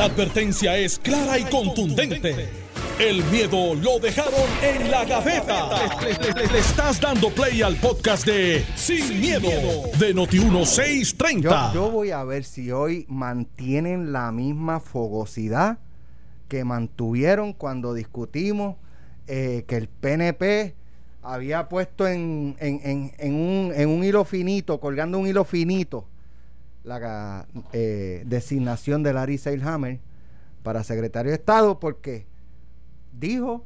La advertencia es clara y contundente. El miedo lo dejaron en la gaveta. Le, estás dando play al podcast de Sin, miedo, de Noti1630. Yo, yo voy a ver si hoy mantienen la misma fogosidad que mantuvieron cuando discutimos eh, que el PNP había puesto en- en un, en un hilo finito, colgando un hilo finito, la eh, designación de Larry Seilhammer para secretario de Estado, porque dijo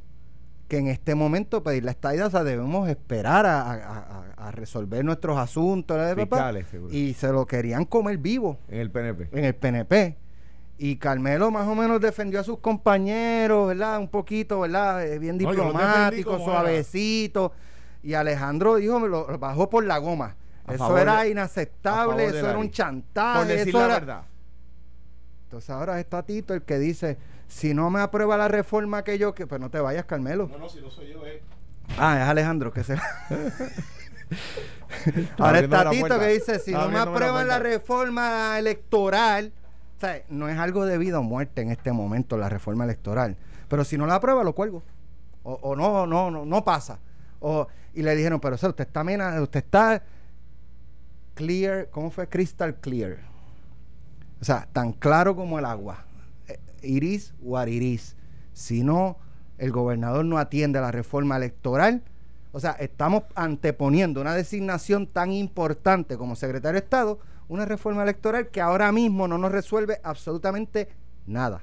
que en este momento pedir la estadía, o sea, debemos esperar a, a- a- a resolver nuestros asuntos, Fiscales, y se lo querían comer vivo En el PNP. en el PNP. Y Carmelo más o menos defendió a sus compañeros, ¿verdad? Un poquito, ¿verdad? Eh, Bien No, diplomático, era. suavecito. Y Alejandro dijo, me lo bajó por la goma. Eso favor era inaceptable, eso era un chantaje. Por decir eso la era- verdad. Entonces ahora está Tito el que dice, si no me aprueba la reforma que yo, que pues no te vayas, Carmelo. No, no, si no soy yo, eh. Ah, es Alejandro que se... Ahora está Tito que dice, si no me abriéndome la reforma electoral, o sea, no es algo de vida o muerte en este momento la reforma electoral, pero si no la aprueba lo cuelgo. O, o no, no, no, no pasa. O, y le dijeron, pero o sea, usted está mena- usted está clear, ¿cómo fue? Crystal clear. O sea, tan claro como el agua. Eh, Iris what iris. Si no, el gobernador no atiende a la reforma electoral. O sea, estamos anteponiendo una designación tan importante como secretario de Estado, una reforma electoral que ahora mismo no nos resuelve absolutamente nada.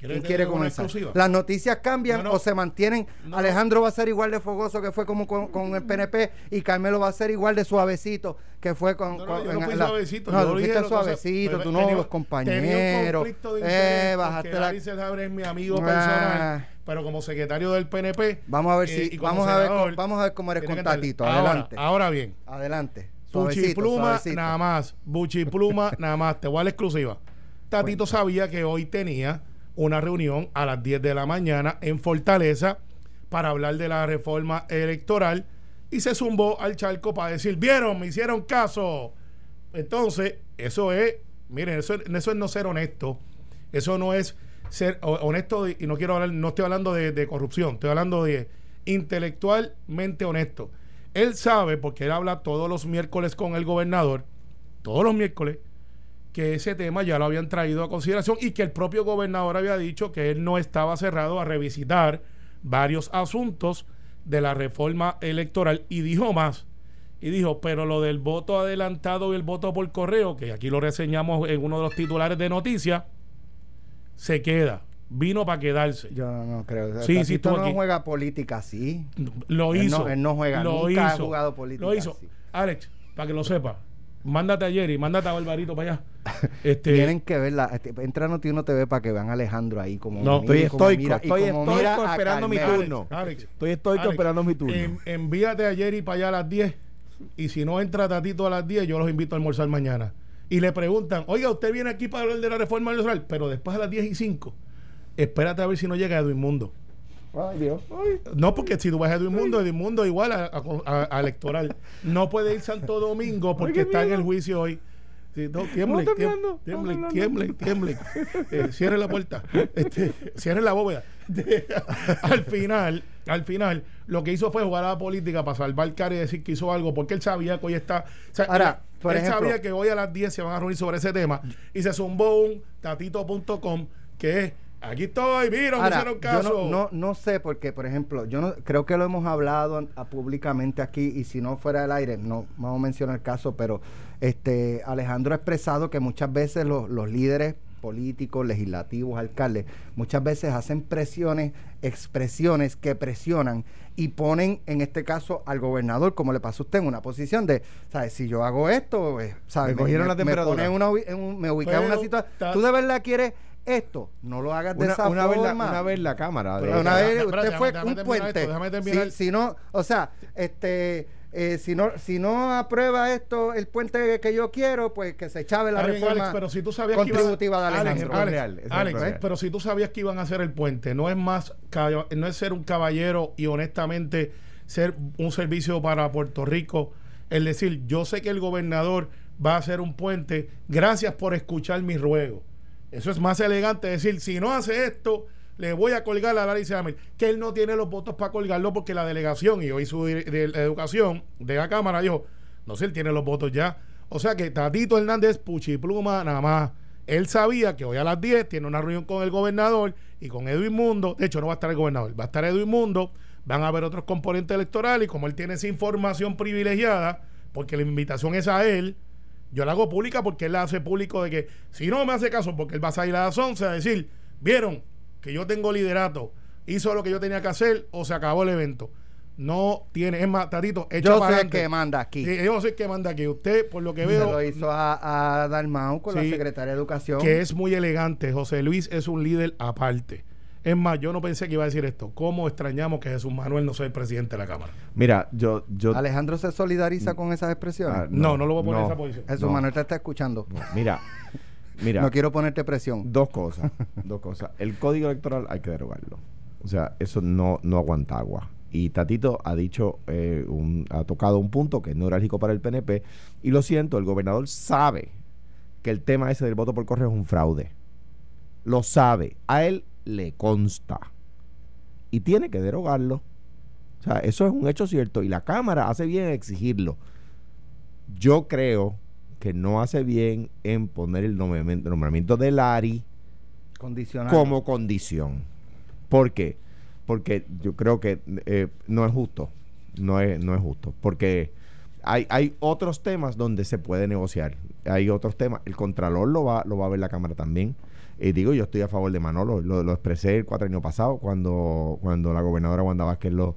¿Quieres ¿Quién quiere comenzar? Las noticias cambian No, no. o se mantienen. No, Alejandro va a ser igual de fogoso que fue como con, con el PNP y Carmelo va a ser igual de suavecito que fue con. No, con- yo en fui la- suavecito, No, yo dije lo sea, suavecito, pero tú no, tenía- los compañeros. Eh, bajaste la. Larry es mi amigo Ah. personal, pero como secretario del PNP. Vamos a ver eh, si. Vamos a ver, vamos a ver cómo eres tiene con que entrar. Tatito. Ahora, Adelante. Ahora bien, Adelante. Buchi Suavecito, Pluma suavecito. nada más. Buchi Pluma nada más. Te voy a la exclusiva. Tatito sabía que hoy tenía una reunión a las 10 de la mañana en Fortaleza para hablar de la reforma electoral y se zumbó al charco para decir, vieron, me hicieron caso. Entonces, eso es, miren, eso, eso es no ser honesto. Eso no es ser honesto y no quiero hablar, no estoy hablando de corrupción, estoy hablando de intelectualmente honesto. Él sabe, porque él habla todos los miércoles con el gobernador, todos los miércoles, que ese tema ya lo habían traído a consideración y que el propio gobernador había dicho que él no estaba cerrado a revisitar varios asuntos de la reforma electoral y dijo más. Y dijo, pero lo del voto adelantado y el voto por correo, que aquí lo reseñamos en uno de los titulares de noticias, se queda. Vino para quedarse. Yo no, creo. Sí, sí, Tatito estuvo no aquí. juega política así. Lo Él hizo. no- él no juega, Lo nunca ha jugado política Lo hizo. así. Alex, para que lo sepa, mándate a Jerry, mándate a Barbarito para allá. Este, Tienen que verla. este, Entra a Noti1 TV para que vean a Alejandro ahí como. No, mira- Estoy estoico, mira- estoy estoico esperando mi turno. Alex, Estoy estoico Alex, esperando mi turno. en- envíate a Jerry para allá a las 10 y si no entra Tatito a las 10, yo los invito a almorzar mañana. Y le preguntan, oiga, usted viene aquí para hablar de la reforma electoral, pero después a las 10 y 5, espérate a ver si no llega Edwin Mundo. Ay, Dios. No, porque si tú vas a Edwin Mundo, Edwin Mundo igual a, a- a- electoral. No puede ir Santo Domingo porque está en el juicio hoy. Sí, no, tiemble, tiemble, tiemble, no, tiemble. Eh, cierre la puerta, este, cierre la bóveda. De- al final, al final, lo que hizo fue jugar a la política para salvar cara y decir que hizo algo, porque él sabía que hoy está. o sea, Ahora, él- por él ejemplo- sabía que hoy a las 10 se van a reunir sobre ese tema y se zumbó un tatito.com que es aquí estoy, mira, me hicieron yo caso. no, no, no sé porque, por ejemplo, yo no creo que lo hemos hablado a- públicamente aquí y si no fuera del aire, no vamos a mencionar el caso, pero este Alejandro ha expresado que muchas veces los, los líderes políticos, legislativos, alcaldes, muchas veces hacen presiones, expresiones que presionan y ponen, en este caso, al gobernador, como le pasó a usted, en una posición de, ¿sabes? Si yo hago esto, pues, ¿sabes? Me cogieron la temperatura. pone en una ubi- en un- me ubica en una situación. ¿Tú de verdad quieres esto? No lo hagas de una, esa una vez la, una vez la cámara. de- una vez espérate, usted fue déjame un puente. esto. Si, si no, o sea, este, eh, si no, si no aprueba esto, el puente que yo quiero, pues que se chave la reforma Alex, pero si tú sabías que contributiva iba- de Alex, Alejandro. Alex, real, es Alex, real. pero si tú sabías que iban a hacer el puente, no es más no es ser un caballero y honestamente ser un servicio para Puerto Rico, el decir, yo sé que el gobernador va a hacer un puente, gracias por escuchar mi ruego. Eso es más elegante decir, si no hace esto, le voy a colgar a Larry Samir. Que él no tiene los votos para colgarlo porque la delegación y hoy su de, de educación de la Cámara dijo, no sé, él tiene los votos ya. O sea que Tatito Hernández, puchipluma, nada más. Él sabía que hoy a las 10 tiene una reunión con el gobernador y con Edwin Mundo. De hecho, no va a estar el gobernador, va a estar Edwin Mundo. Van a haber otros componentes electorales y como él tiene esa información privilegiada, porque la invitación es a él, yo la hago pública porque él la hace público de que si no me hace caso, porque él va a salir a las 11 a decir, vieron que yo tengo liderato, hizo lo que yo tenía que hacer o se acabó el evento. No tiene, es más, Tatito, echa Yo para soy el que manda aquí. Sí, yo soy el que manda aquí. Usted, por lo que Se veo, lo hizo a, a Dalmau con Sí. la secretaria de Educación. que es muy elegante. José Luis es un líder aparte. Es más, yo no pensé que iba a decir esto. ¿Cómo extrañamos que Jesús Manuel no sea el presidente de la Cámara? Mira, yo, yo Alejandro se solidariza con esas expresiones. Ah, No, no, lo voy a poner no. en esa posición. Jesús no. Manuel te está escuchando. no, mira, mira, No quiero ponerte presión. dos cosas, dos cosas. El código electoral hay que derogarlo. O sea, eso no, no aguanta agua. Y Tatito ha dicho, eh, un- ha tocado un punto que es neurálgico para el PNP. Y lo siento, el gobernador sabe que el tema ese del voto por correo es un fraude. Lo sabe. A él le consta. Y tiene que derogarlo. O sea, eso es un hecho cierto. Y la Cámara hace bien en exigirlo. Yo creo que no hace bien en poner el nombramiento, de Lari como condición. ¿Por qué? Porque yo creo que eh, no es justo. No es, no es justo. Porque hay, hay otros temas donde se puede negociar. Hay otros temas. El Contralor lo va, lo va a ver la Cámara también. Y digo, yo estoy a favor de Manolo. Lo, lo expresé el cuatro años pasado cuando, cuando la gobernadora Wanda Vázquez lo,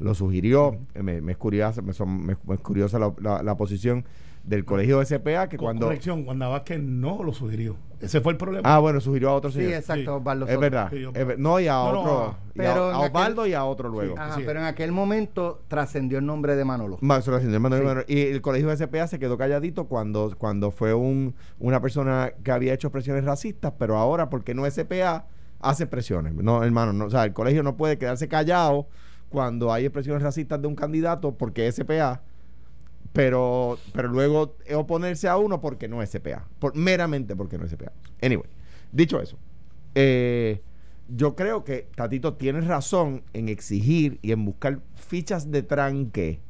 lo sugirió. Me, es curiosa, me es curiosa la, la- la posición del colegio de SPA que Con cuando... corrección, Wanda Vázquez no lo sugirió. Ese fue el problema. Ah, bueno, sugirió a otro Sí, señor. exacto, Sí. Osvaldo Es verdad. Sí, yo- es ver- no, y a No, no, otro. a- y pero a, en a Osvaldo y a otro luego. Ajá, pero en aquel momento trascendió el nombre de Manolo. Más, haciendo el mando de Sí. mano. Y el colegio de SPA se quedó calladito cuando, cuando fue un, una persona que había hecho expresiones racistas, pero ahora, porque no es SPA, hace expresiones. No, hermano, no, o sea, el colegio no puede quedarse callado cuando hay expresiones racistas de un candidato porque es SPA, pero, pero luego oponerse a uno porque no es. Por, meramente porque no es SPA. Anyway, dicho eso, eh, yo creo que Tatito tiene razón en exigir y en buscar fichas de tranque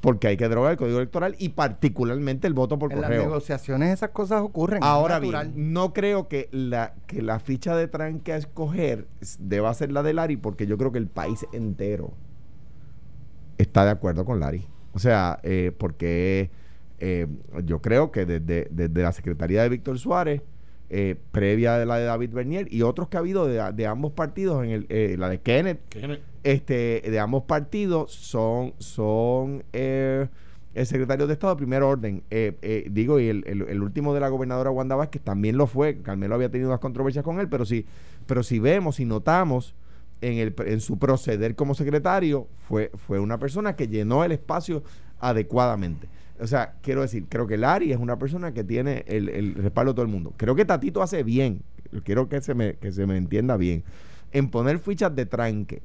porque hay que drogar el código electoral y particularmente el voto por En las correo. negociaciones esas cosas ocurren. Ahora bien, no creo que la, que la ficha de tranque a escoger deba ser la de Lari, porque yo creo que el país entero está de acuerdo con Lari. O sea, eh, porque eh, yo creo que desde, desde la Secretaría de Víctor Suárez, eh, previa de la de David Bernier, y otros que ha habido de, de ambos partidos, en el, eh, la de Kenneth, este, de ambos partidos son, son eh, el secretario de Estado de primer orden. Eh, eh, digo, y el, el- el último de la gobernadora Wanda Vázquez también lo fue. Carmelo había tenido unas controversias con él, pero si, pero si vemos y notamos en, el, en su proceder como secretario, fue, fue una persona que llenó el espacio adecuadamente. O sea, quiero decir, creo que Lari es una persona que tiene el, el respaldo de todo el mundo. Creo que Tatito hace bien, quiero que se me, que se me entienda bien, en poner fichas de tranque.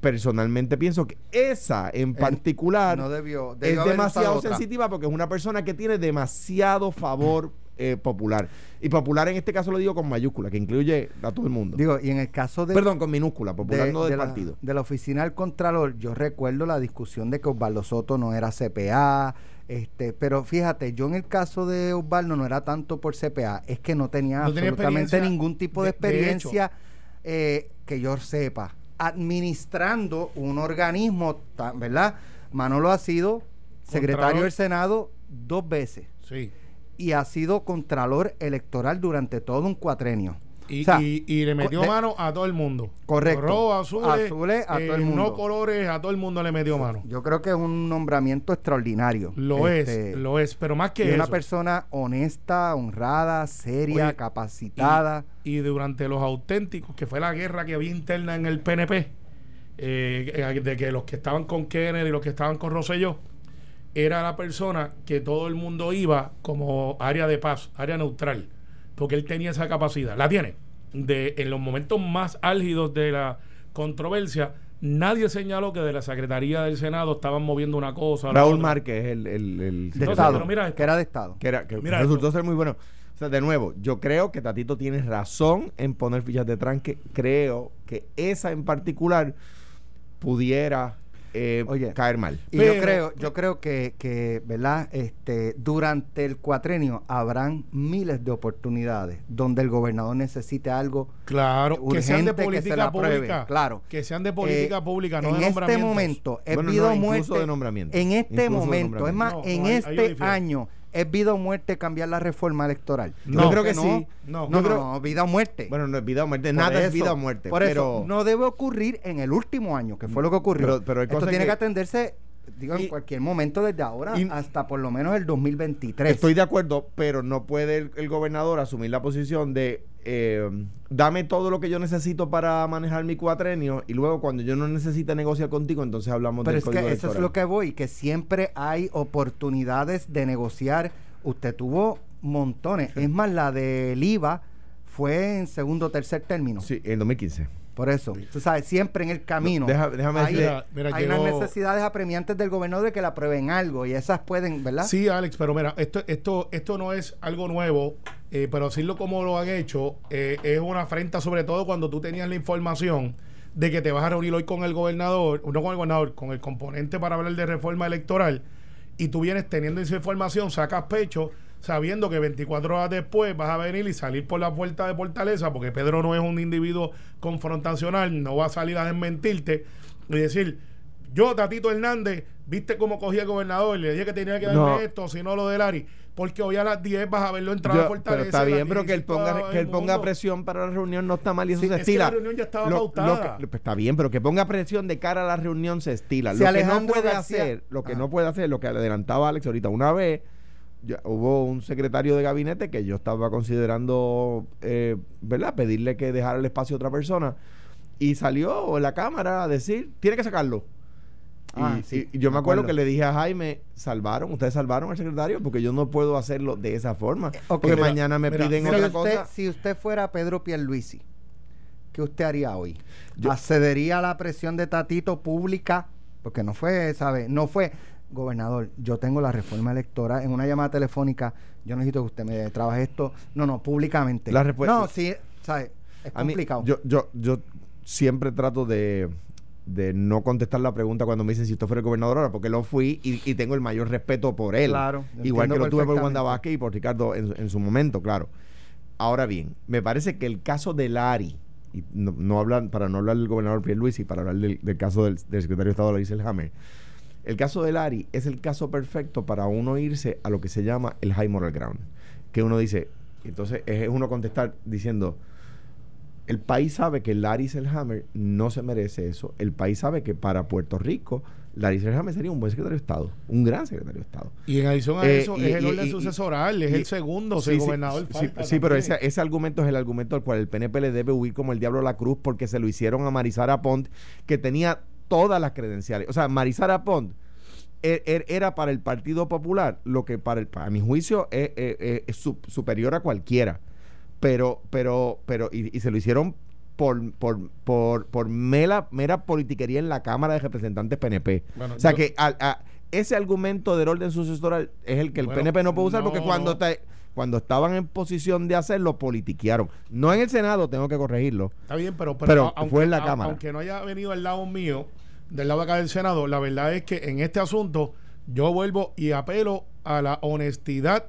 Personalmente pienso que esa en particular no debió, es debió demasiado sensitiva porque es una persona que tiene demasiado favor eh, popular. Y popular en este caso lo digo con mayúscula, que incluye a todo el mundo. Digo, y en el caso de, Perdón, con minúscula, popular de, no del de la, partido. de la oficina del Contralor, yo recuerdo la discusión de que Osvaldo Soto no era CPA, este, pero fíjate, yo en el caso de Osvaldo no era tanto por CPA, es que no tenía No tenía absolutamente ningún tipo de De- de hecho. experiencia eh, que yo sepa, administrando un organismo, ¿verdad? Manolo ha sido secretario Contralor. del Senado dos veces Sí. Y ha sido contralor electoral durante todo un cuatrenio. Y, O sea, y- y le metió de- mano a todo el mundo. Correcto. Rojos, azules, Azules, a todo el eh, mundo. No colores, a todo el mundo le metió mano. Yo creo que es un nombramiento extraordinario. Lo Este, es, lo es. Pero más y que una eso. persona honesta, honrada, seria, Oye, capacitada. Y durante los auténticos, que fue la guerra que había interna en el PNP, eh, de que los que estaban con Kennedy y los que estaban con Rosselló, era la persona que todo el mundo iba como área de paz, área neutral, porque él tenía esa capacidad. La tiene. De, en los momentos más álgidos de la controversia, nadie señaló que de la Secretaría del Senado estaban moviendo una cosa. Raúl. Márquez, el, el, el de Entonces, Estado. pero mira esto. que era de Estado. que, era, que Mira resultó esto. ser muy bueno. O sea, de nuevo, yo creo que Tatito tiene razón en poner fichas de tranque. Creo que esa en particular pudiera eh, Oye, caer mal. Y Pero- yo creo, yo creo que, que, ¿verdad? Este, durante el cuatrenio habrán miles de oportunidades donde el gobernador necesite algo. Claro, que sean de urgente que se política la apruebe, pública. claro. Que sean de política Eh, pública, no en de este momento es Bueno, no, muerte. de nombramiento. En este momento, es más, en No, yo este año es vida o muerte cambiar la reforma electoral. No. yo creo que no, sí. No. No, creo- no, vida o muerte. Bueno, no es vida o muerte. Por Nada es vida o muerte. Por pero, eso, no debe ocurrir en el último año, que fue lo que ocurrió. Pero- pero hay Esto tiene que, que- atenderse, digo, Y- en cualquier momento desde ahora y- hasta por lo menos el 2023. Estoy de acuerdo, pero no puede el, el gobernador asumir la posición de eh, dame todo lo que yo necesito para manejar mi cuatrenio y luego cuando yo no necesite negociar contigo, entonces hablamos Pero del es que eso es lo que voy, que siempre hay oportunidades de negociar. Usted tuvo montones. Es más, la del IVA fue en segundo o tercer término. Sí, en 2015. Por eso, tú sabes, siempre en el camino. Deja- déjame hay, Mira, mira, hay llegó- unas necesidades apremiantes del gobernador de que la aprueben algo y esas pueden, ¿verdad? Sí, Alex, pero mira, esto, esto, esto no es algo nuevo, eh, pero decirlo como lo han hecho eh, es una afrenta, sobre todo cuando tú tenías la información de que te vas a reunir hoy con el gobernador, no con el gobernador, con el componente para hablar de reforma electoral, y tú vienes teniendo esa información, sacas pecho, sabiendo que 24 horas después vas a venir y salir por la puerta de Fortaleza, porque Pedro no es un individuo confrontacional, no va a salir a desmentirte y decir, yo, Tatito Hernández, viste cómo cogía el gobernador, le dije que tenía que darme No. esto, si no lo del Ari, porque hoy a las 10 vas a verlo entrar a Fortaleza. pero está bien, pero que él 16 ponga, que él ponga presión para la reunión no está mal y eso Sí, se es que estila. la reunión ya estaba Lo- pautada. lo que- pues está bien, pero que ponga presión de cara a la reunión se estila. Si lo que no puede García- hacer, lo que Ah. no puede hacer, lo que adelantaba Alex ahorita, una vez ya hubo un secretario de gabinete que yo estaba considerando, eh, ¿verdad? Pedirle que dejara el espacio a otra persona y salió en la cámara a decir, tiene que sacarlo. Y, Ah, sí, y yo me acuerdo acuerdo. que le dije a Jaime, salvaron, ustedes salvaron al secretario porque yo no puedo hacerlo de esa forma. ok, porque mira, mañana me mira, piden mira, si, otra usted, cosa. si usted fuera Pedro Pierluisi, ¿qué usted haría hoy? Yo- ¿Accedería a la presión de Tatito pública? Porque no fue, ¿sabe? No fue, gobernador, yo tengo la reforma electoral en una llamada telefónica, yo necesito que usted me trabaje esto. No, no, públicamente. La respuesta- no, sí, ¿sabe? Es mí, complicado. yo, yo, yo siempre trato de, de no contestar la pregunta cuando me dicen si usted fuera el gobernador ahora, porque lo fui y, y tengo el mayor respeto por él. Claro, Igual que lo tuve por Wanda. Vázquez y por Ricardo en, en su momento, claro. Ahora bien, me parece que el caso de Lari, y no, no hablar, para no hablar del gobernador Pierluisi, para hablar del, del caso del, del secretario de Estado Larry Selhammer, el caso de Lari es el caso perfecto para uno irse a lo que se llama el high moral ground. Que uno dice, entonces es uno contestar diciendo, el país sabe que Larry Selhammer no se merece eso. El país sabe que para Puerto Rico, Larry Selhammer sería un buen secretario de Estado, un gran secretario de Estado. Y en adición a Eh, eso, y- es el orden y- sucesoral, es el segundo, si Sí, el sí, gobernador sí, falta sí, pero ese argumento es el argumento al cual el PNP le debe huir como el diablo a la cruz porque se lo hicieron a Marisara Pont, que tenía todas las credenciales. O sea, Marisara Pont er- er- era para el Partido Popular lo que para, el, para mi juicio es, es- es- es su- superior a cualquiera. Pero, pero, pero, y, y se lo hicieron por, por, por, por mera, mera politiquería en la Cámara de Representantes PNP. Bueno, o sea yo- que a- ese argumento del orden sucesoral es el que el Bueno, PNP no puede usar porque cuando te- cuando estaban en posición de hacerlo, politiquearon. No en el Senado, tengo que corregirlo. Está bien, pero, pero, Pero aunque, fue en la a- Cámara. aunque no haya venido al lado mío, del lado de acá del Senado, la verdad es que en este asunto yo vuelvo y apelo a la honestidad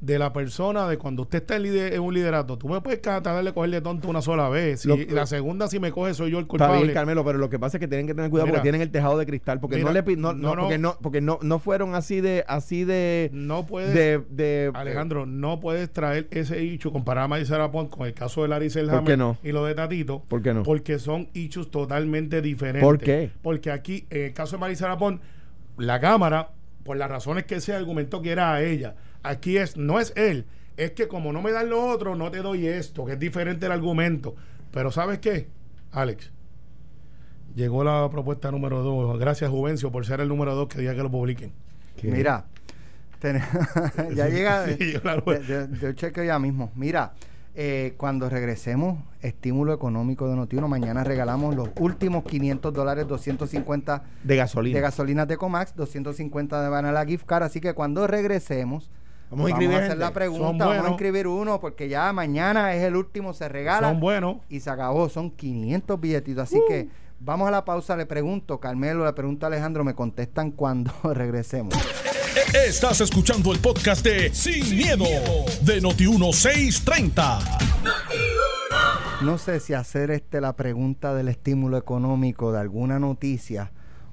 de la persona de cuando usted está en, lider- en un liderato. Tú me puedes tratar de cogerle tonto una sola vez. Si la segunda, si me coge, soy yo el Está culpable. bien, Carmelo, pero lo que pasa es que tienen que tener cuidado Mira. porque tienen el tejado de cristal, porque Mira, no le no, no, porque no, porque no, no fueron así de, así de, no puedes, de, de- Alejandro, no puedes traer ese hecho, comparar a Marisela Pont con el caso de Larry ¿Por Selhammer no? y lo de Tatito. ¿Por qué no? Porque son hechos totalmente diferentes. ¿Por qué? Porque aquí, en el caso de Marisela Pont, la Cámara, por las razones que se argumentó que era a ella, aquí es, no es él, es que como no me dan lo otro, no te doy esto, que es diferente el argumento. Pero ¿sabes qué, Alex? Llegó la propuesta número dos. Gracias, Juvencio, por ser el número dos que diga que lo publiquen. ¿Qué? Mira, ten- ya llega. Sí, yo la- de- de- Yo chequeo ya mismo. Mira, eh, cuando regresemos, estímulo económico de Notiuno, mañana regalamos los últimos 500 dólares, 250 de gasolina. de gasolina de Comax, 250 de Banala Gift Card. Así que cuando regresemos, Vamos a inscribir hacer gente. la Son pregunta, vamos a inscribir uno porque ya mañana es el último, se regala Son buenos. y se acabó, son 500 billetitos, así que vamos a la pausa, le pregunto, Carmelo, le pregunto a Alejandro, me contestan cuando regresemos. Estás escuchando el podcast de Sin, miedo, de Noti1630. No sé si hacer este la pregunta del estímulo económico de alguna noticia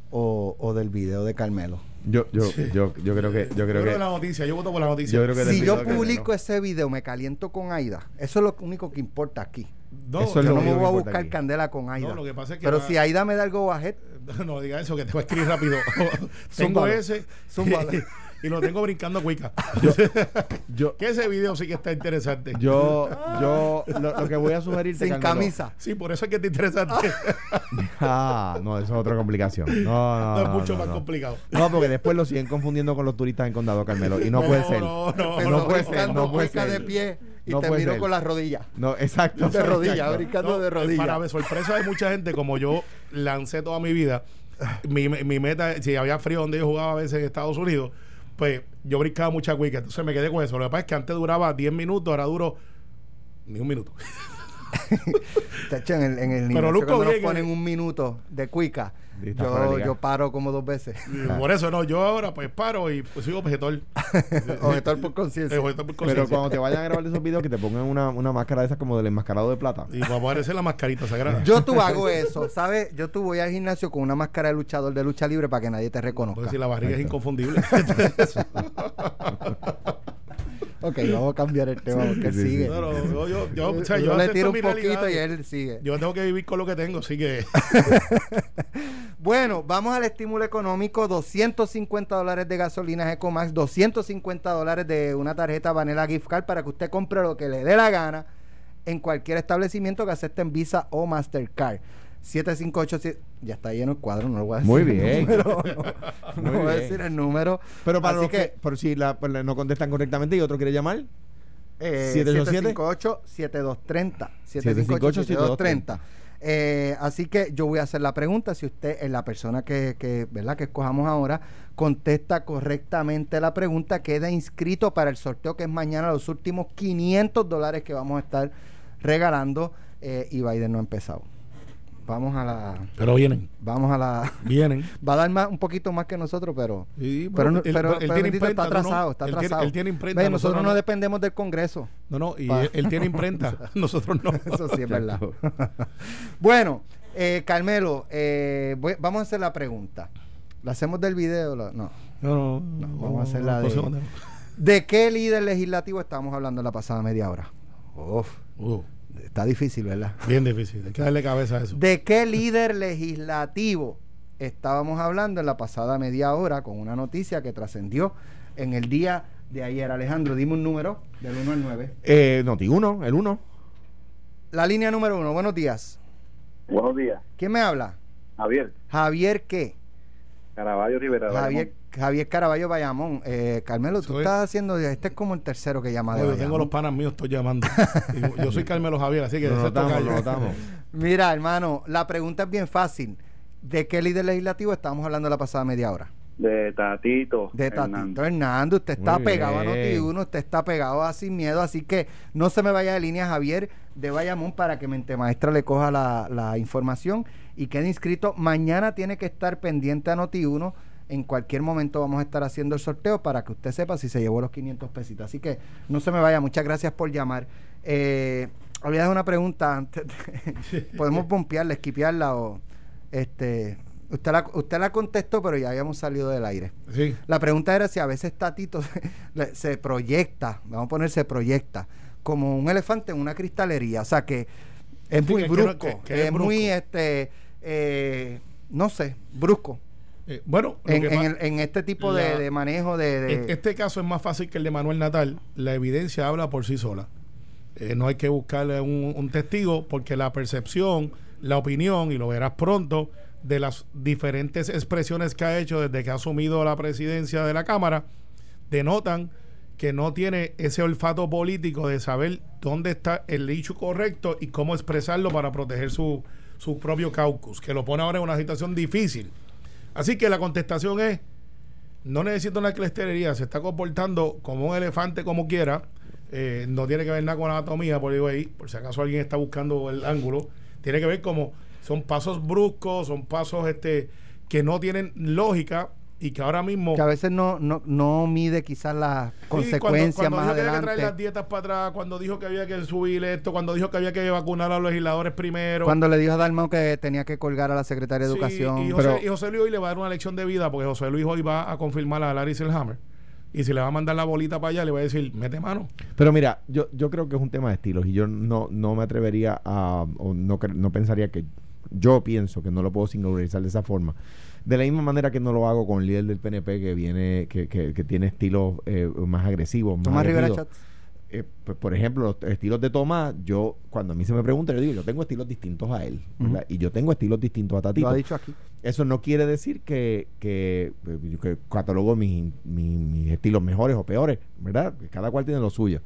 o, o del video de Carmelo. Yo, yo, yo, yo creo que, yo creo que, que la noticia, yo voto por la noticia. yo creo que Si yo publico ese video, me caliento con Aida. Eso es lo único que importa aquí. No, Eso es Yo lo no me voy a buscar aquí. candela con Aida. No, lo que pasa es que Pero va- si Aida me da algo bajet, No diga eso, que te voy a escribir rápido. tengo Zúmbalo. ese Zúmbalo. y lo tengo brincando cuica. yo, que ese video sí que está interesante. yo, yo, lo, lo que voy a sugerirte, sin Carmelo- camisa. Sí, por eso es que está interesante. Ah, no, eso es otra complicación. No, no, No, es no, mucho no, más no. complicado. No, porque después lo siguen confundiendo con los turistas en Condado Carmelo y no, puede ser. No, no, no puede ser, no puede ser. de pie y No puede terminó ser. con las rodillas. No, exacto. De rodillas, brincando No, de Para rodillas. sorpresa de mucha gente, como yo lancé toda mi vida, mi, mi meta, si había frío donde yo jugaba a veces en Estados Unidos, pues yo brincaba mucha cuica. Entonces me quedé con eso. Lo que pasa es que antes duraba 10 minutos, ahora duro ni un minuto. Chacho, en el, en el Pero Luco cuando nos bien, ponen eh. un minuto de cuica, yo, yo paro como dos veces. Por eso no, yo ahora pues paro y pues, sigo vegetor. Objetor por conciencia. Pero cuando te vayan a grabar esos videos, que te pongan una, una máscara de esas como del enmascarado de plata. Y va a aparecer la mascarita sagrada. Yo tú hago eso, ¿sabes? Yo tú voy al gimnasio con una máscara de luchador de lucha libre para que nadie te reconozca. Porque si la barriga es inconfundible. Ok, vamos a cambiar el tema porque Sí, sí, sigue. sí. No, no, yo, yo, yo, o Yo, sea, yo le tiro un poquito y él sigue. Yo tengo que vivir con lo que tengo, así que Bueno, vamos al estímulo económico, 250 dólares de gasolina Ecomax, 250 dólares de una tarjeta Vanilla Gift Card para que usted compre lo que le dé la gana en cualquier establecimiento que acepten Visa o Mastercard. 7587, ya está lleno el cuadro, no lo voy a decir. Muy el bien. número, no, no Muy voy a decir el número. Pero para Así los que, por si la, la- no contestan correctamente y otro quiere llamar, Eh, 787. 758-7230. 758-7230. 758-7230. Eh, así que yo voy a hacer la pregunta. Si usted es la persona que, que, ¿verdad? que escojamos ahora, contesta correctamente la pregunta, queda inscrito para el sorteo que es mañana, los últimos 500 dólares que vamos a estar regalando. eh, y Biden no ha empezado. Vamos a la. Pero vienen, Vamos a la. vienen. Va a dar más, un poquito más que nosotros, pero. Sí, Pero, no- él- pero, él pero tiene bendito, está atrasado, está Él tiene- atrasado. Él tiene imprenta. Ve, nosotros no no. dependemos del Congreso. No, no, y él, él tiene imprenta. nosotros no. Eso sí es verdad. Bueno, eh, Carmelo, eh, voy- vamos a hacer la pregunta. ¿La hacemos del video? La- no. No, no, vamos a hacer la de-. ¿De qué líder legislativo estábamos hablando en la pasada media hora? Uf, Uh, está difícil, ¿verdad? bien difícil. Hay que darle cabeza a eso. ¿De qué líder legislativo estábamos hablando en la pasada media hora con una noticia que trascendió en el día de ayer? Alejandro, dime un número del 1 al 9. eh, Noti 1, el 1. La línea número 1, buenos días. Buenos días, ¿Quién me habla? Javier Javier qué? Caraballo Rivera. Javier, Javier Caraballo Bayamón. Eh, Carmelo, tú Soy- estás haciendo, este es como el tercero que llama de yo tengo los panas míos, estoy llamando. Yo soy Carmelo Javier, así que Lo notamos, lo notamos. Mira, hermano, la pregunta es bien fácil. ¿De qué líder legislativo estábamos hablando la pasada media hora? De Tatito. De. Tatito Hernández. Usted está Muy pegado a bien. Noti1, usted está pegado a Sin Miedo, así que no se me vaya de línea Javier de Bayamón para que Mente Maestra le coja la, la información y quede inscrito. Mañana tiene que estar pendiente a Noti1. En cualquier momento vamos a estar haciendo el sorteo para que usted sepa si se llevó los 500 pesitos. Así que no se me vaya. Muchas gracias por llamar. Eh, había una pregunta antes. de- Podemos pompearla, esquipearla o... este Usted la, usted la contestó, pero ya habíamos salido del aire. Sí. La pregunta era si a veces Tatito se, proyecta, vamos a poner se proyecta, como un elefante en una cristalería. O sea que es Sí, muy que- brusco, que- que es es muy, este, eh, no sé, brusco. Eh, bueno, En, el- en este tipo la- de, de manejo de... de- En Este caso es más fácil que el de Manuel Natal. La evidencia habla por sí sola. Eh, no hay que buscarle un, un testigo porque la percepción, la opinión, y lo verás pronto, de las diferentes expresiones que ha hecho desde que ha asumido la presidencia de la Cámara, denotan que no tiene ese olfato político de saber dónde está el dicho correcto y cómo expresarlo para proteger su, su propio caucus, que lo pone ahora en una situación difícil. Así que la contestación es, no necesita una clesterería, se está comportando como un elefante como quiera, eh, no tiene que ver nada con anatomía, por digo ahí, por si acaso alguien está buscando el ángulo, tiene que ver como son pasos bruscos, son pasos este que no tienen lógica y que ahora mismo Que a veces no, no, no mide quizás las Sí, consecuencias cuando, cuando más dijo que había que traer adelante. las dietas para atrás, cuando dijo que había que subir esto, cuando dijo que había que vacunar a los legisladores primero. Cuando le dijo a Dalmau que tenía que colgar a la secretaria de Sí, Educación. y, José, Pero- y José Luis hoy le va a dar una lección de vida porque José Luis hoy va a confirmar a Larry Selhammer. Y si le va a mandar la bolita para allá, le va a decir, mete mano. Pero mira, yo, yo creo que es un tema de estilos y yo no, no me atrevería a, o no, no pensaría que, yo pienso que no lo puedo singularizar de esa forma. De la misma manera que no lo hago con el líder del PNP que viene, que, que, que tiene estilos eh, más agresivos, más Tomás Rivera. Chats. Eh, pues, por ejemplo, los estilos de Tomás, yo, cuando a mí se me pregunta, yo digo, yo tengo estilos distintos a él, ¿verdad? Y yo tengo estilos distintos a Tatito. Lo ha dicho aquí. Eso no quiere decir que, que, eh, que catalogo mis, mis, mis estilos mejores o peores, ¿verdad? Cada cual tiene lo suyo.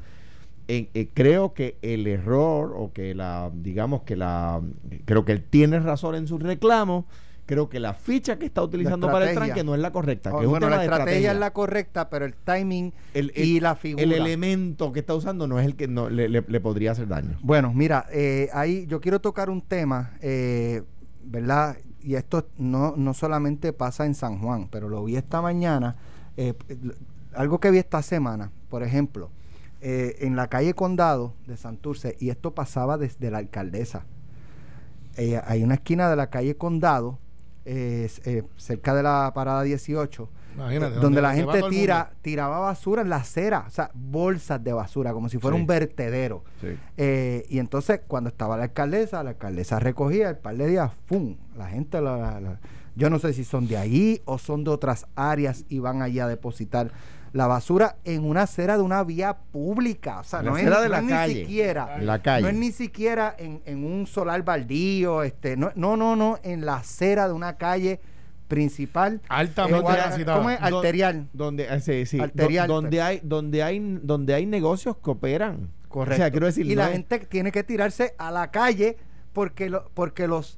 Eh, creo que el error o que la, digamos que la, creo que él tiene razón en sus reclamos. Creo que la ficha que está utilizando para el tranque no es la correcta. Oh, es bueno, la estrategia, es la correcta, pero el timing El- y la figura. El elemento que está usando no es el que no, le, le- le podría hacer daño. Bueno, mira, eh, ahí yo quiero tocar un tema, eh, ¿verdad? Y esto no, no solamente pasa en San Juan, pero lo vi esta mañana. eh, algo que vi esta semana, por ejemplo, eh, en la calle Condado de Santurce, y esto pasaba desde la alcaldesa. Eh, hay una esquina de la calle Condado, eh, eh, cerca de la parada 18, Imagínate. donde, la gente tira, tiraba basura en la acera, o sea, bolsas de basura, como si fuera Sí. un vertedero. Eh, y entonces, cuando estaba la alcaldesa, la alcaldesa recogía el par de días, ¡fum! La gente, la- la- la- yo no sé si son de ahí o son de otras áreas y van allá a depositar la basura en una acera de una vía pública. O sea, La no es, acera de no la es calle. ni siquiera. En la calle. No es ni siquiera en, en un solar baldío, este, no, no, no, no, en la acera de una calle principal. Altamente transitada. ¿Cómo es? Arterial. donde eh, sí, sí, do- Arterial, donde hay donde hay donde hay negocios que operan Correcto. o sea quiero decir y no la es- gente tiene que tirarse a la calle porque, lo, porque los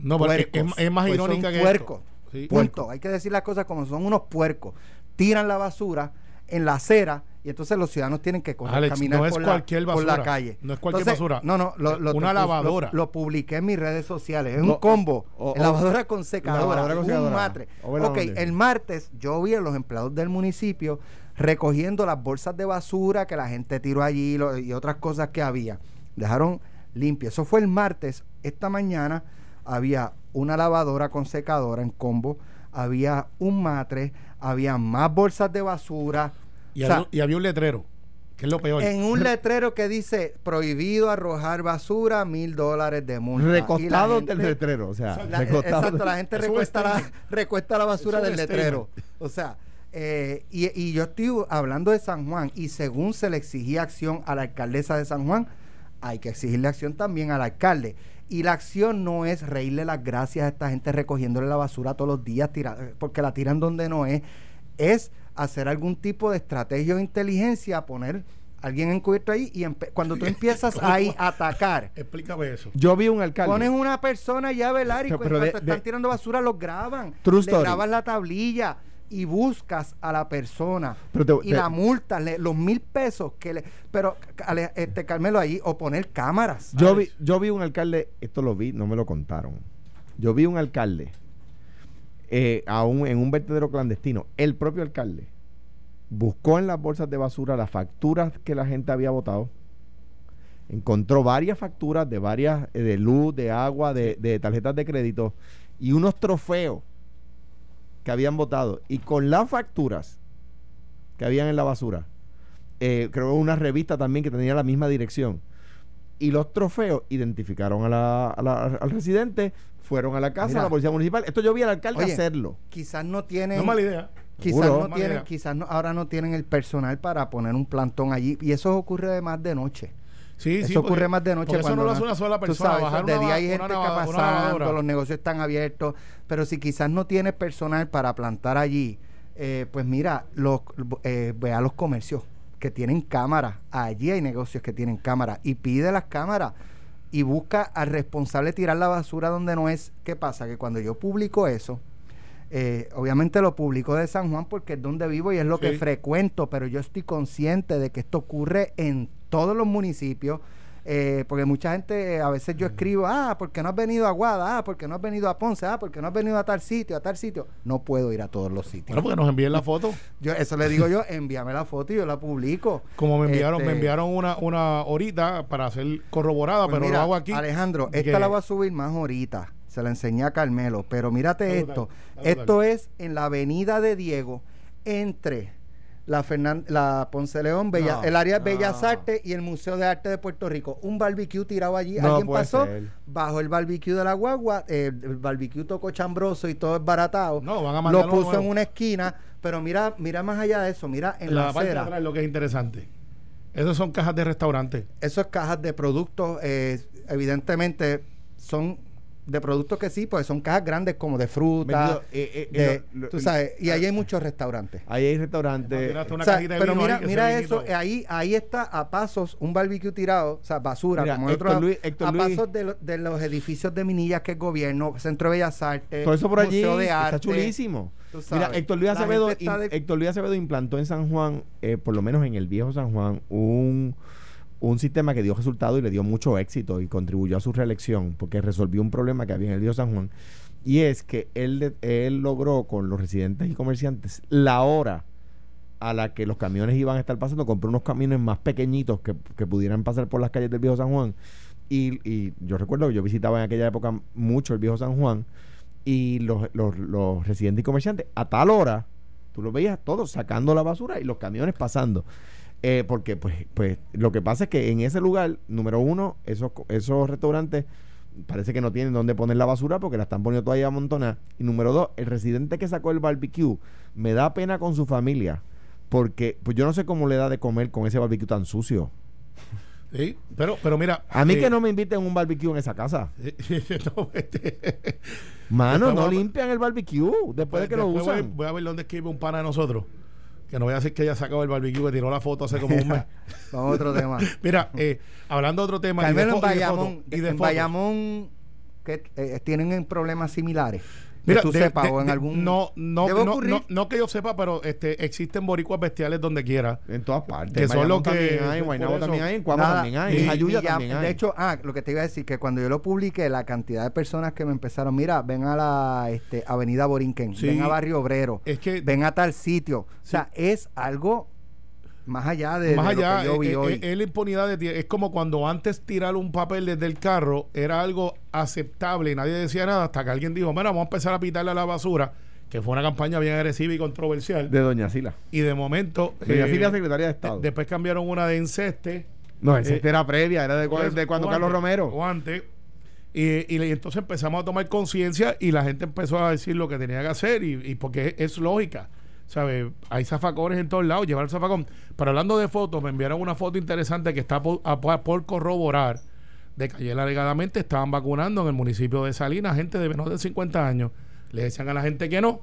No, es, puercos, es- es más pues irónica que esto. Sí. Punto. Hay que decir las cosas como son unos puercos. Tiran la basura en la acera y entonces los ciudadanos tienen que correr, Alex, caminar no es por, cualquier la, por la basura. calle. No es cualquier Entonces, basura. No, no, lo, lo- Una lo- lavadora. Lo, lo publiqué en mis redes sociales. Es No, un combo. o- o- lavadora con secadora. lavadora con un secadora. matre. Ok, el martes yo vi a los empleados del municipio recogiendo las bolsas de basura que la gente tiró allí lo- y otras cosas que había. Dejaron limpio. Eso fue el martes. Esta mañana había una lavadora con secadora en combo, había un matre, había más bolsas de basura. Y, O sea, había, y había un letrero, que es lo peor. en un letrero que dice prohibido arrojar basura, mil dólares de multa. Gente- del letrero o sea la- exacto, la gente recuesta la, recuesta la basura del letrero. O sea, eh, y, y yo estoy hablando de San Juan y según se le exigía acción a la alcaldesa de San Juan, hay que exigirle acción también al alcalde. Y la acción no es reírle las gracias a esta gente recogiéndole la basura todos los días, tira- porque la tiran donde no es. Es hacer algún tipo de estrategia o inteligencia, poner a alguien encubierto ahí y cuando tú empiezas ahí a atacar, Explícame eso. yo vi un alcalde Ponen una persona ya a velar y Pero- pero de- cuando están de- tirando basura los graban. True le story. grabas la tablilla y buscas a la persona. Pero te- y te- la multa, le- los mil pesos que le. Pero, este Carmelo, ahí, o poner cámaras. yo vi yo vi un alcalde esto lo vi no me lo contaron yo vi un alcalde eh, a un- en un vertedero clandestino el propio alcalde buscó en las bolsas de basura las facturas que la gente había votado encontró varias facturas de varias eh, de luz de agua de, de tarjetas de crédito y unos trofeos que habían votado y con las facturas que habían en la basura eh, creo una revista también que tenía la misma dirección y los trofeos identificaron a la- a la- al residente fueron a la casa Mira. a la policía municipal esto yo vi al alcalde Oye, hacerlo Quizás no tienen. No mala idea. Quizás Seguro. no tienen, quizás no, ahora no tienen el personal para poner un plantón allí. Y eso ocurre más de noche. Sí, sí, eso ocurre porque- más de noche eso no lo hace una sola tú persona. sabes, bajar de día hay gente que pasando, los negocios están abiertos, pero si quizás no tienes personal para plantar allí, eh, pues mira, los, eh, ve a los comercios que tienen cámaras, allí hay negocios que tienen cámaras y pide las cámaras y busca al responsable tirar la basura donde no es. ¿Qué pasa? Que cuando yo publico eso, Eh, obviamente lo publico de San Juan porque es donde vivo y es lo que frecuento, pero yo estoy consciente de que esto ocurre en todos los municipios. eh, porque mucha gente, a veces yo escribo, ah, porque no has venido a Guada, ah, porque no has venido a Ponce, ah, porque no has venido a tal sitio, a tal sitio. No puedo ir a todos los sitios. Bueno, porque nos envíen la foto. Yo, eso le digo yo, envíame la foto y yo la publico. Como me enviaron, me Este, enviaron una, una horita para ser corroborada, Pues pero mira, lo hago aquí. Alejandro, que- esta la voy a subir más ahorita. Se la enseñé a Carmelo. Pero mírate esto. Esto es en la avenida de Diego, entre la, Fernan- la Ponce León, Bella- No, el área de no. Bellas Artes y el Museo de Arte de Puerto Rico. Un barbecue tirado allí. No Alguien pasó ser. bajo el barbecue de la guagua. eh, el barbecue tocó chambroso y todo es baratado. No, van a mandar Lo puso en una esquina. Pero mira, mira más allá de eso. Mira en la, la parte de acera. atrás lo que es interesante. Esas son cajas de restaurante. Esas cajas de productos, eh, evidentemente, son de productos que sí, pues son cajas grandes como de fruta. Vendido, eh, eh, de- eh, lo- tú sabes, y ahí hay muchos restaurantes. Ahí hay restaurantes. una O sea, de pero mira, mira eso, eh, ahí, ahí está a pasos un barbecue tirado, o sea, basura, Mira, como en Héctor otro lado, Luis- Héctor a Luis- pasos de, lo- de los edificios de Minillas que es gobierno, Centro de Bellas Artes, Todo eso por allí Museo de está Arte. chulísimo. tú sabes. Mira, Héctor Luis Acevedo, está de- Héctor Luis Acevedo implantó en San Juan, eh, por lo menos en el viejo San Juan, un, un sistema que dio resultado y le dio mucho éxito y contribuyó a su reelección porque resolvió un problema que había en el viejo San Juan. Y es que él, él logró con los residentes y comerciantes la hora a la que los camiones iban a estar pasando, compró unos camiones más pequeñitos que, que pudieran pasar por las calles del viejo San Juan. Y, y yo recuerdo que yo visitaba en aquella época mucho el viejo San Juan y los, los, los residentes y comerciantes a tal hora, tú los veías todos sacando la basura y los camiones pasando. Eh, porque pues, pues lo que pasa es que en ese lugar, número uno, esos, esos restaurantes parece que no tienen dónde poner la basura porque la están poniendo todavía amontonada. Y número dos, el residente que sacó el barbecue me da pena con su familia porque pues yo no sé cómo le da de comer con ese barbecue tan sucio. Sí, pero, pero mira. A mí eh, que no me inviten a un barbecue en esa casa. no, este, Mano, no limpian el barbecue después de que lo después voy- usan. Voy, a ver dónde escribe un pana de nosotros. Que no voy a decir que ella sacado el barbecue que tiró la foto hace como un mes. Vamos a otro tema. Mira, eh, hablando de otro tema. y de Carmelo en y de foto, Bayamón, y de en. Bayamón que eh, tienen problemas similares. Mira, que tú de- sepas, de- o en algún no, no, ¿Debe no, no, no que yo sepa, pero este existen boricuas bestiales donde quiera. En todas partes. Que En son los que- también hay, en Guaynabo también hay, en Cuamo también hay, en Jayuya ni ya- también hay. De hecho, ah, lo que te iba a decir, que cuando yo lo publiqué, la cantidad de personas que me empezaron, mira, ven a la este, Avenida Borinquen, Sí. ven a Barrio Obrero, Es que ven a tal sitio. O sea, es algo más allá de, más de lo allá, que yo vi eh, hoy. eh, es la impunidad de ti- es como cuando antes tirar un papel desde el carro era algo aceptable y nadie decía nada hasta que alguien dijo, mira, vamos a empezar a pitarle a la basura, que fue una campaña bien agresiva y controversial. De Doña Sila. y de momento... Doña eh, Sila, secretaria de Estado. Después cambiaron una de Enceste. no, eh, era previa, era de, cu- Pues, de cuando o Carlos antes, Romero. O antes. Y, y entonces empezamos a tomar conciencia y la gente empezó a decir lo que tenía que hacer y, y porque es, es lógica. ¿Sabes? Hay zafacones en todos lados, llevar el zafacón. Pero hablando de fotos, me enviaron una foto interesante que está por, por corroborar de que ayer alegadamente estaban vacunando en el municipio de Salinas gente de menos de 50 años. Le decían a la gente que no.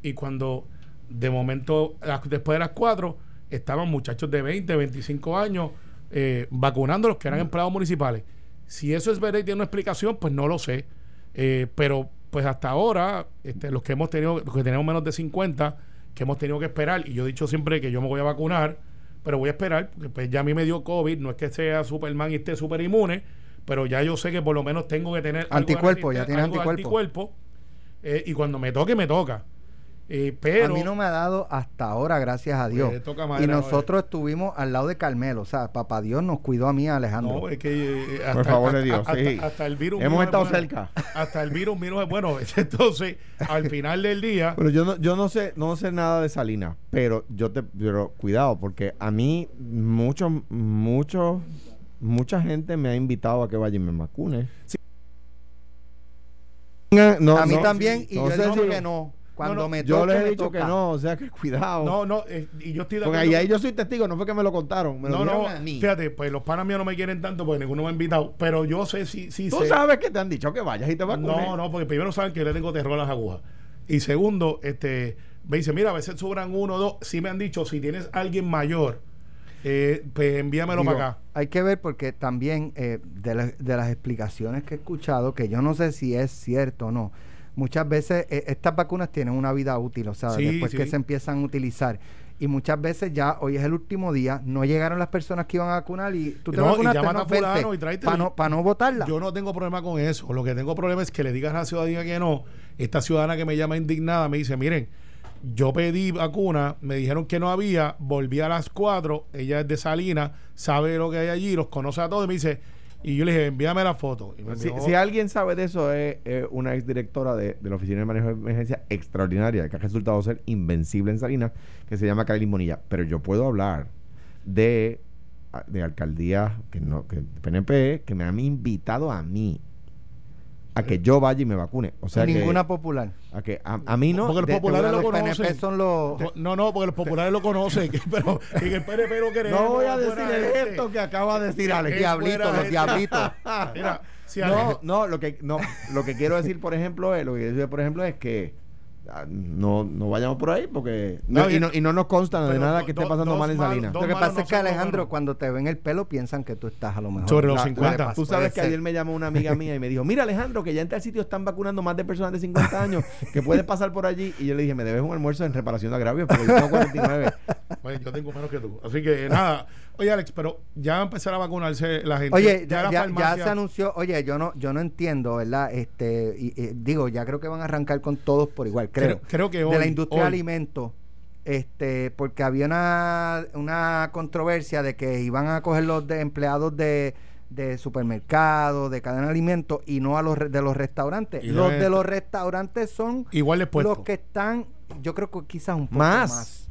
Y cuando de momento, después de las 4, estaban muchachos de 20, 25 años eh, vacunando los que eran empleados municipales. Si eso es verdad y tiene una explicación, pues no lo sé. Eh, pero pues hasta ahora, este, los que hemos tenido, los que tenemos menos de 50, que hemos tenido que esperar, y yo he dicho siempre que yo me voy a vacunar, pero voy a esperar, porque pues ya a mí me dio COVID, no es que sea Superman y esté super inmune, pero ya yo sé que por lo menos tengo que tener algo Anticuerpo, ya resisten- tiene algo anticuerpo. anticuerpo, eh, y cuando me toque, me toca. Eh, pero a mí no me ha dado hasta ahora, gracias a Dios. Pues, toca y nosotros estuvimos al lado de Carmelo. O sea, papá Dios nos cuidó a mí, a Alejandro. No, es que eh, Por favor de Dios, hasta, sí. hasta el virus Hemos estado bueno. cerca. Hasta el virus mío es bueno. Entonces, al final del día, Pero yo no, yo no sé, no sé nada de Salinas, pero yo te, pero cuidado, porque a mí muchos, muchos, mucha gente me ha invitado a que vaya y me vacune. No, a mí no, también, y no yo sé he dicho que no. Cuando no, me Yo les he dicho que no, o sea que cuidado. no, no, eh, y yo estoy de porque ahí, ahí yo soy testigo, no fue que me lo contaron, me no, no, a mí. fíjate, pues los panas míos no me quieren tanto porque ninguno me ha invitado, pero yo sé si sí, Tú sé. sabes que te han dicho que vayas y te vacunes. No, no, porque primero saben que yo le tengo terror a las agujas. Y segundo, este, me dice, mira, a veces sobran uno o dos. Sí me han dicho, si tienes alguien mayor, eh, pues envíamelo Digo, para acá. Hay que ver porque también eh, de, la- de las explicaciones que he escuchado, que yo no sé si es cierto o no, muchas veces eh, estas vacunas tienen una vida útil, o sea, Sí, después que se empiezan a utilizar. Y muchas veces ya hoy es el último día, no llegaron las personas que iban a vacunar y tú te No, y vacunaste, a no, fulano y para no, pa' no votarla. Yo no tengo problema con eso. Lo que tengo problema es que le digas a la ciudadanía que no. Esta ciudadana que me llama indignada me dice, miren, yo pedí vacuna, me dijeron que no había, volví a las 4, ella es de Salinas, sabe lo que hay allí, los conoce a todos y me dice, y yo le dije, envíame la foto. Y me Si, alguien sabe de eso, es, es una exdirectora de, de la Oficina de Manejo de Emergencia extraordinaria, que ha resultado ser invencible en Salinas, que se llama Kailin Bonilla. Pero yo puedo hablar de, de alcaldías que no, que PNP, que me han invitado a mí a que yo vaya y me vacune. O sea, que- Ninguna popular. a, que a, a mí no. Porque los populares lo conocen. son los... No, no, porque los populares lo conocen, que- pero en el PNP lo queremos. no voy a decir el gesto que acaba de decir Alex. diablitos, buena los diablitos. Mira, si No, no, lo que no, lo que quiero decir, por ejemplo, es, lo que quiero decir, por ejemplo, es que no, no vayamos por ahí porque no, y, no, y no nos consta de nada do- que esté do- pasando dos mal en Salinas. Lo que pasa no es que Alejandro, cuando te ven el pelo, piensan que tú estás a lo mejor. Sobre los La- 50. puede pas- Tú sabes que ayer me llamó una amiga mía y me dijo, mira Alejandro, que ya en tal sitio están vacunando más de personas de 50 años, que puedes pasar por allí. Y yo le dije, me debes un almuerzo en reparación de agravios, porque yo tengo 49. Bueno, yo tengo menos que tú. Así que nada. Oye, Alex, pero ya va a empezar a vacunarse la gente. Oye, ya, la ya- ya farmacia- se anunció, oye, yo no, yo no entiendo, ¿verdad? Este, y, y digo, ya creo que van a arrancar con todos por igual, creo. Creo, creo que de hoy. la industria hoy. de alimentos, este, porque había una, una controversia de que iban a coger los de empleados de, de supermercados, de cadena de alimentos y no a los re- de los restaurantes. Los de los restaurantes son Igual los que están, yo creo que quizás un poco Más. más.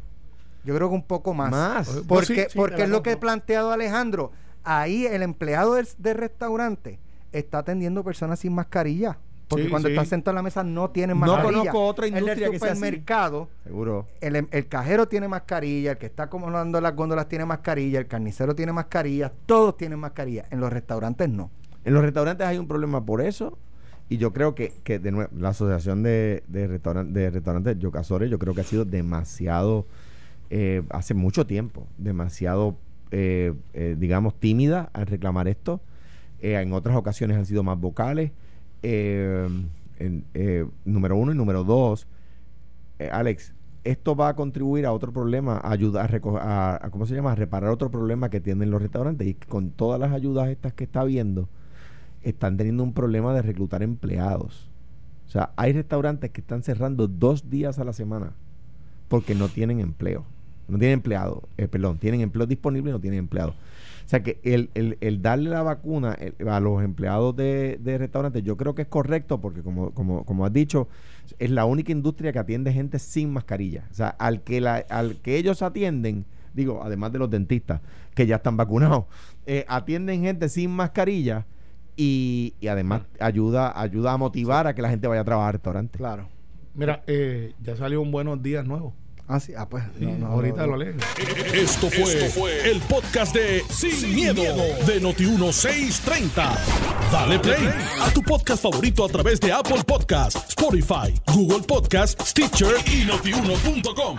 Yo creo que un poco más. Más. Pues Porque, sí, sí, porque la es lo que ha compro. planteado Alejandro. Ahí el empleado del, del restaurante está atendiendo personas sin mascarilla. Porque Sí, cuando sí. está sentado en la mesa no tienen No mascarilla. conozco otra El industria que sea así. supermercado, Seguro. el, em- el cajero tiene mascarilla, el que está acomodando las góndolas tiene mascarilla, el carnicero tiene mascarilla, todos tienen mascarilla. En los restaurantes no. En los restaurantes hay un problema por eso. Y yo creo que, que de nuevo, la asociación de, de, restauran- de restaurantes Yocasores, yo creo que ha sido demasiado, eh, hace mucho tiempo, demasiado, eh, eh, digamos, tímida al reclamar esto. Eh, en otras ocasiones han sido más vocales. En- número uno y número dos, Alex, esto va a contribuir a otro problema, a ayudar a, ¿cómo se llama? Reparar otro problema que tienen los restaurantes y con todas las ayudas estas que está viendo, están teniendo un problema de reclutar empleados. O sea, hay restaurantes que están cerrando dos días a la semana porque no tienen empleo. No tienen empleado, eh, perdón, tienen empleo disponible y no tienen empleado. O sea que el, el- el darle la vacuna el- a los empleados de, de restaurantes, yo creo que es correcto porque como, como, como has dicho, es la única industria que atiende gente sin mascarilla. O sea, al que, la, al que ellos atienden, digo, además de los dentistas que ya están vacunados, eh, atienden gente sin mascarilla y, y además ayuda, ayuda a motivar a que la gente vaya a trabajar al restaurante. Claro. Mira, eh, ya salió un buenos días nuevo. Ah, sí. Ah, pues. Sí, no, no, ahorita no, lo leo. Esto fue, el podcast de Sin, miedo, de Noti1630. Dale play a tu podcast favorito a través de Apple Podcasts, Spotify, Google Podcasts, Stitcher y notiuno.com.